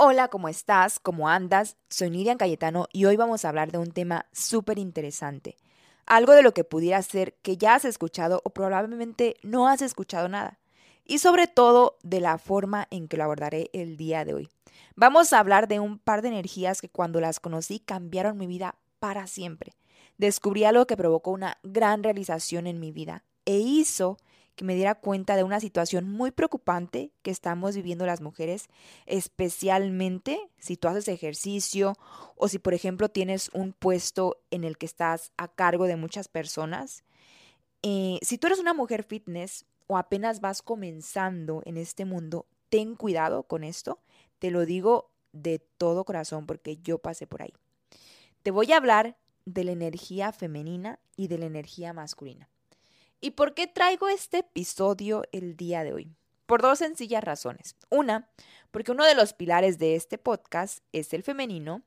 Hola, ¿cómo estás? ¿Cómo andas? Soy Miriam Cayetano y hoy vamos a hablar de un tema súper interesante. Algo de lo que pudiera ser que ya has escuchado o probablemente no has escuchado nada. Y sobre todo de la forma en que lo abordaré el día de hoy. Vamos a hablar de un par de energías que cuando las conocí cambiaron mi vida para siempre descubrí algo que provocó una gran realización en mi vida e hizo que me diera cuenta de una situación muy preocupante que estamos viviendo las mujeres, especialmente si tú haces ejercicio o si, por ejemplo, tienes un puesto en el que estás a cargo de muchas personas. Eh, si tú eres una mujer fitness o apenas vas comenzando en este mundo, ten cuidado con esto. Te lo digo de todo corazón porque yo pasé por ahí. Te voy a hablar de la energía femenina y de la energía masculina. ¿Y por qué traigo este episodio el día de hoy? Por dos sencillas razones. Una, porque uno de los pilares de este podcast es el femenino,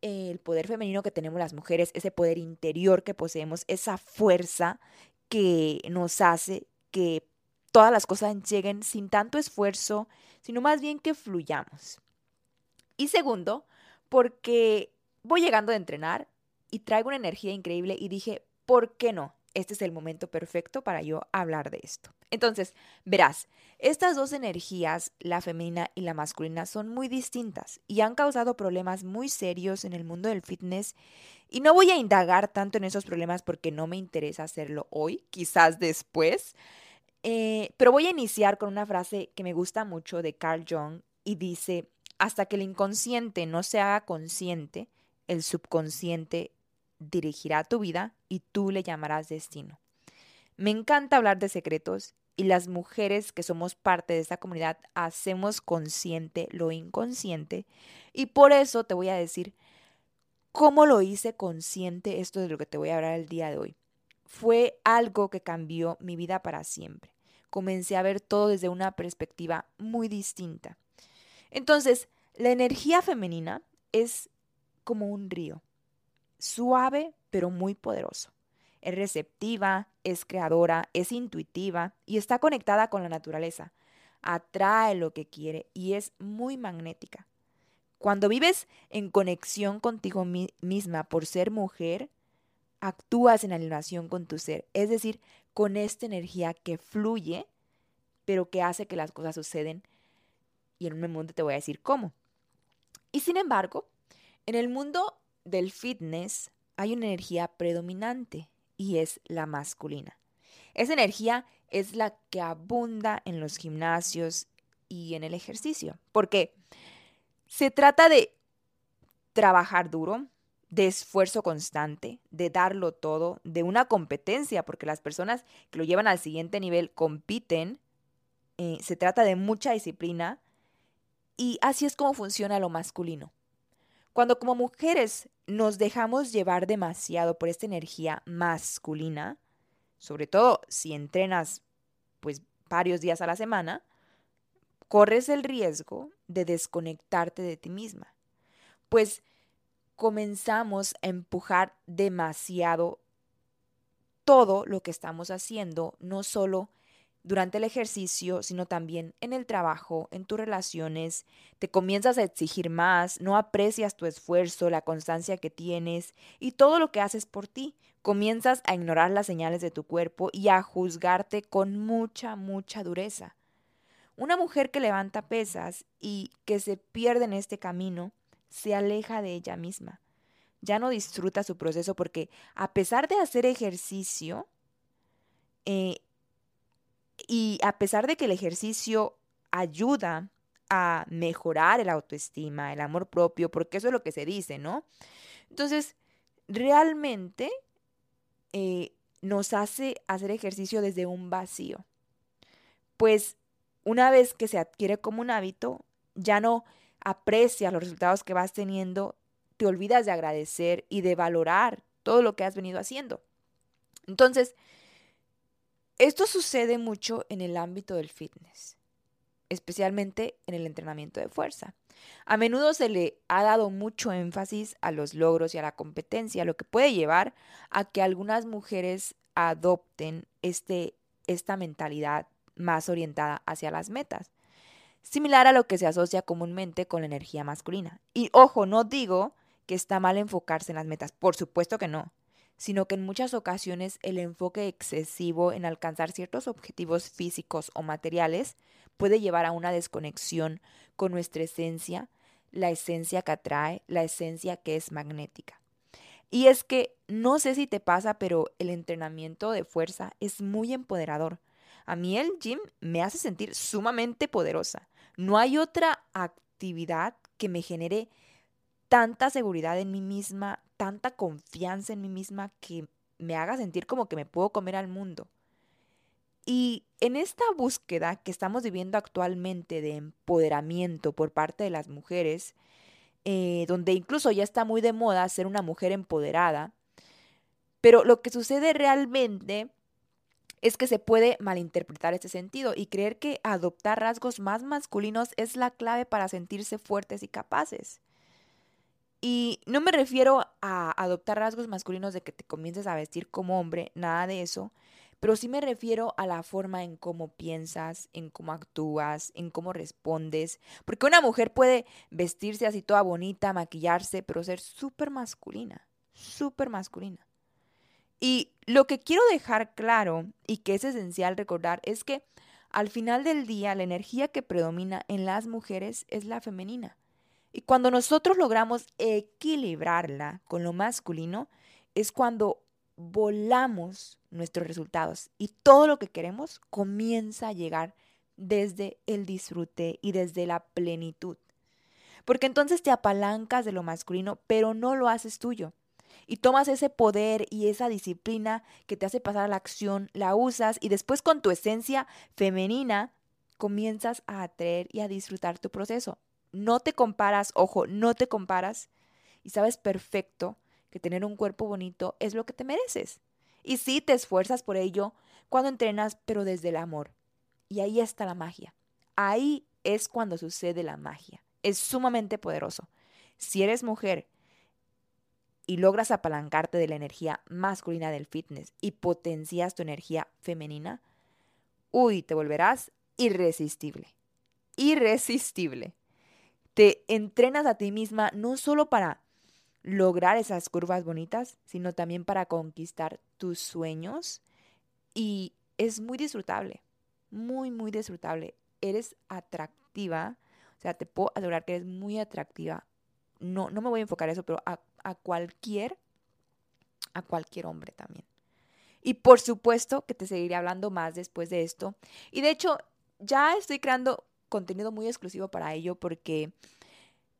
el poder femenino que tenemos las mujeres, ese poder interior que poseemos, esa fuerza que nos hace que todas las cosas lleguen sin tanto esfuerzo, sino más bien que fluyamos. Y segundo, porque voy llegando a entrenar y traigo una energía increíble y dije, ¿por qué no? Este es el momento perfecto para yo hablar de esto. Entonces, verás, estas dos energías, la femenina y la masculina, son muy distintas y han causado problemas muy serios en el mundo del fitness. Y no voy a indagar tanto en esos problemas porque no me interesa hacerlo hoy, quizás después. Eh, pero voy a iniciar con una frase que me gusta mucho de Carl Jung y dice, hasta que el inconsciente no se haga consciente, el subconsciente dirigirá tu vida y tú le llamarás destino. Me encanta hablar de secretos y las mujeres que somos parte de esta comunidad hacemos consciente lo inconsciente y por eso te voy a decir cómo lo hice consciente esto de lo que te voy a hablar el día de hoy. Fue algo que cambió mi vida para siempre. Comencé a ver todo desde una perspectiva muy distinta. Entonces, la energía femenina es como un río suave pero muy poderoso. Es receptiva, es creadora, es intuitiva y está conectada con la naturaleza. Atrae lo que quiere y es muy magnética. Cuando vives en conexión contigo misma por ser mujer, actúas en alineación con tu ser, es decir, con esta energía que fluye, pero que hace que las cosas suceden. Y en un momento te voy a decir cómo. Y sin embargo, en el mundo del fitness hay una energía predominante y es la masculina. Esa energía es la que abunda en los gimnasios y en el ejercicio, porque se trata de trabajar duro, de esfuerzo constante, de darlo todo, de una competencia, porque las personas que lo llevan al siguiente nivel compiten, eh, se trata de mucha disciplina y así es como funciona lo masculino. Cuando como mujeres nos dejamos llevar demasiado por esta energía masculina, sobre todo si entrenas pues varios días a la semana, corres el riesgo de desconectarte de ti misma. Pues comenzamos a empujar demasiado todo lo que estamos haciendo, no solo durante el ejercicio, sino también en el trabajo, en tus relaciones, te comienzas a exigir más, no aprecias tu esfuerzo, la constancia que tienes y todo lo que haces por ti. Comienzas a ignorar las señales de tu cuerpo y a juzgarte con mucha, mucha dureza. Una mujer que levanta pesas y que se pierde en este camino, se aleja de ella misma. ya no disfruta su proceso porque a pesar de hacer ejercicio, eh, y a pesar de que el ejercicio ayuda a mejorar el autoestima, el amor propio, porque eso es lo que se dice, ¿no? Entonces, realmente eh, nos hace hacer ejercicio desde un vacío. Pues una vez que se adquiere como un hábito, ya no aprecias los resultados que vas teniendo, te olvidas de agradecer y de valorar todo lo que has venido haciendo. Entonces, esto sucede mucho en el ámbito del fitness, especialmente en el entrenamiento de fuerza. A menudo se le ha dado mucho énfasis a los logros y a la competencia, lo que puede llevar a que algunas mujeres adopten este, esta mentalidad más orientada hacia las metas, similar a lo que se asocia comúnmente con la energía masculina. Y ojo, no digo que está mal enfocarse en las metas, por supuesto que no, sino que en muchas ocasiones el enfoque excesivo en alcanzar ciertos objetivos físicos o materiales puede llevar a una desconexión con nuestra esencia, la esencia que atrae, la esencia que es magnética. Y es que no sé si te pasa, pero el entrenamiento de fuerza es muy empoderador. A mí el gym me hace sentir sumamente poderosa. No hay otra actividad que me genere tanta seguridad en mí misma, tanta confianza en mí misma que me haga sentir como que me puedo comer al mundo. Y en esta búsqueda que estamos viviendo actualmente de empoderamiento por parte de las mujeres, eh, donde incluso ya está muy de moda ser una mujer empoderada, pero lo que sucede realmente es que se puede malinterpretar este sentido y creer que adoptar rasgos más masculinos es la clave para sentirse fuertes y capaces. Y no me refiero a adoptar rasgos masculinos de que te comiences a vestir como hombre, nada de eso, pero sí me refiero a la forma en cómo piensas, en cómo actúas, en cómo respondes, porque una mujer puede vestirse así toda bonita, maquillarse, pero ser súper masculina, súper masculina. Y lo que quiero dejar claro y que es esencial recordar es que al final del día la energía que predomina en las mujeres es la femenina. Y cuando nosotros logramos equilibrarla con lo masculino, es cuando volamos nuestros resultados y todo lo que queremos comienza a llegar desde el disfrute y desde la plenitud. Porque entonces te apalancas de lo masculino, pero no lo haces tuyo y tomas ese poder y esa disciplina que te hace pasar a la acción, la usas y después con tu esencia femenina comienzas a atraer y a disfrutar tu proceso. No te comparas, ojo, no te comparas y sabes perfecto que tener un cuerpo bonito es lo que te mereces. Y sí te esfuerzas por ello cuando entrenas, pero desde el amor. Y ahí está la magia. Ahí es cuando sucede la magia. Es sumamente poderoso. Si eres mujer y logras apalancarte de la energía masculina del fitness y potencias tu energía femenina, uy, te volverás irresistible. Irresistible. Te entrenas a ti misma no solo para lograr esas curvas bonitas, sino también para conquistar tus sueños y es muy disfrutable, muy, muy disfrutable. Eres atractiva, o sea, te puedo asegurar que eres muy atractiva. No, no me voy a enfocar en eso, pero a a cualquier, a cualquier hombre también. Y por supuesto que te seguiré hablando más después de esto. Y de hecho, ya estoy creando contenido muy exclusivo para ello porque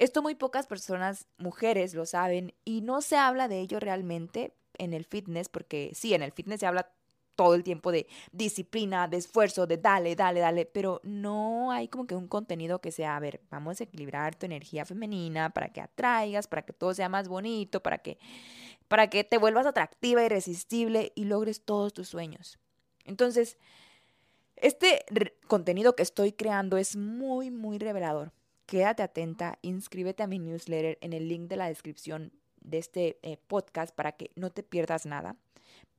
esto muy pocas personas, mujeres, lo saben y no se habla de ello realmente en el fitness porque sí, en el fitness se habla todo el tiempo de disciplina, de esfuerzo, de dale, dale, dale, pero no hay como que un contenido que sea, a ver, vamos a equilibrar tu energía femenina para que atraigas, para que todo sea más bonito, para que para que te vuelvas atractiva, irresistible y logres todos tus sueños. Entonces, este contenido que estoy creando es muy, muy revelador. Quédate atenta, inscríbete a mi newsletter en el link de la descripción de este eh, podcast para que no te pierdas nada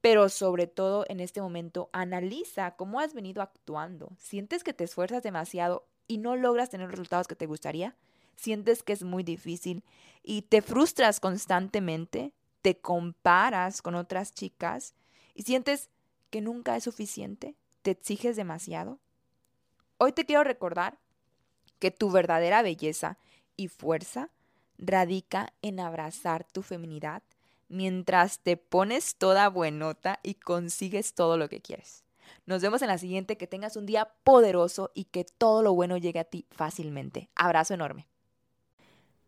pero sobre todo en este momento analiza cómo has venido actuando. ¿Sientes que te esfuerzas demasiado y no logras tener resultados que te gustaría? ¿Sientes que es muy difícil y te frustras constantemente? ¿Te comparas con otras chicas y sientes que nunca es suficiente? ¿Te exiges demasiado? Hoy te quiero recordar que tu verdadera belleza y fuerza radica en abrazar tu feminidad mientras te pones toda buenota y consigues todo lo que quieres. Nos vemos en la siguiente, que tengas un día poderoso y que todo lo bueno llegue a ti fácilmente. Abrazo enorme.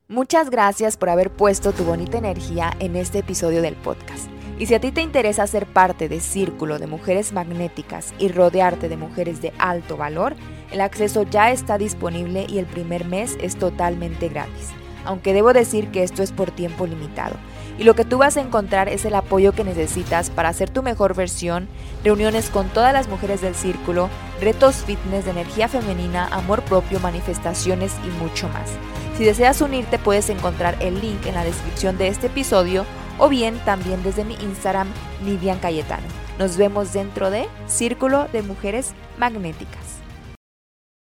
Muchas gracias por haber puesto tu bonita energía en este episodio del podcast. Y si a ti te interesa ser parte de Círculo de Mujeres Magnéticas y rodearte de mujeres de alto valor, el acceso ya está disponible y el primer mes es totalmente gratis. Aunque debo decir que esto es por tiempo limitado. Y lo que tú vas a encontrar es el apoyo que necesitas para hacer tu mejor versión, reuniones con todas las mujeres del círculo, retos fitness de energía femenina, amor propio, manifestaciones y mucho más. Si deseas unirte puedes encontrar el link en la descripción de este episodio o bien también desde mi Instagram, Nidian Cayetano. Nos vemos dentro de Círculo de Mujeres Magnéticas.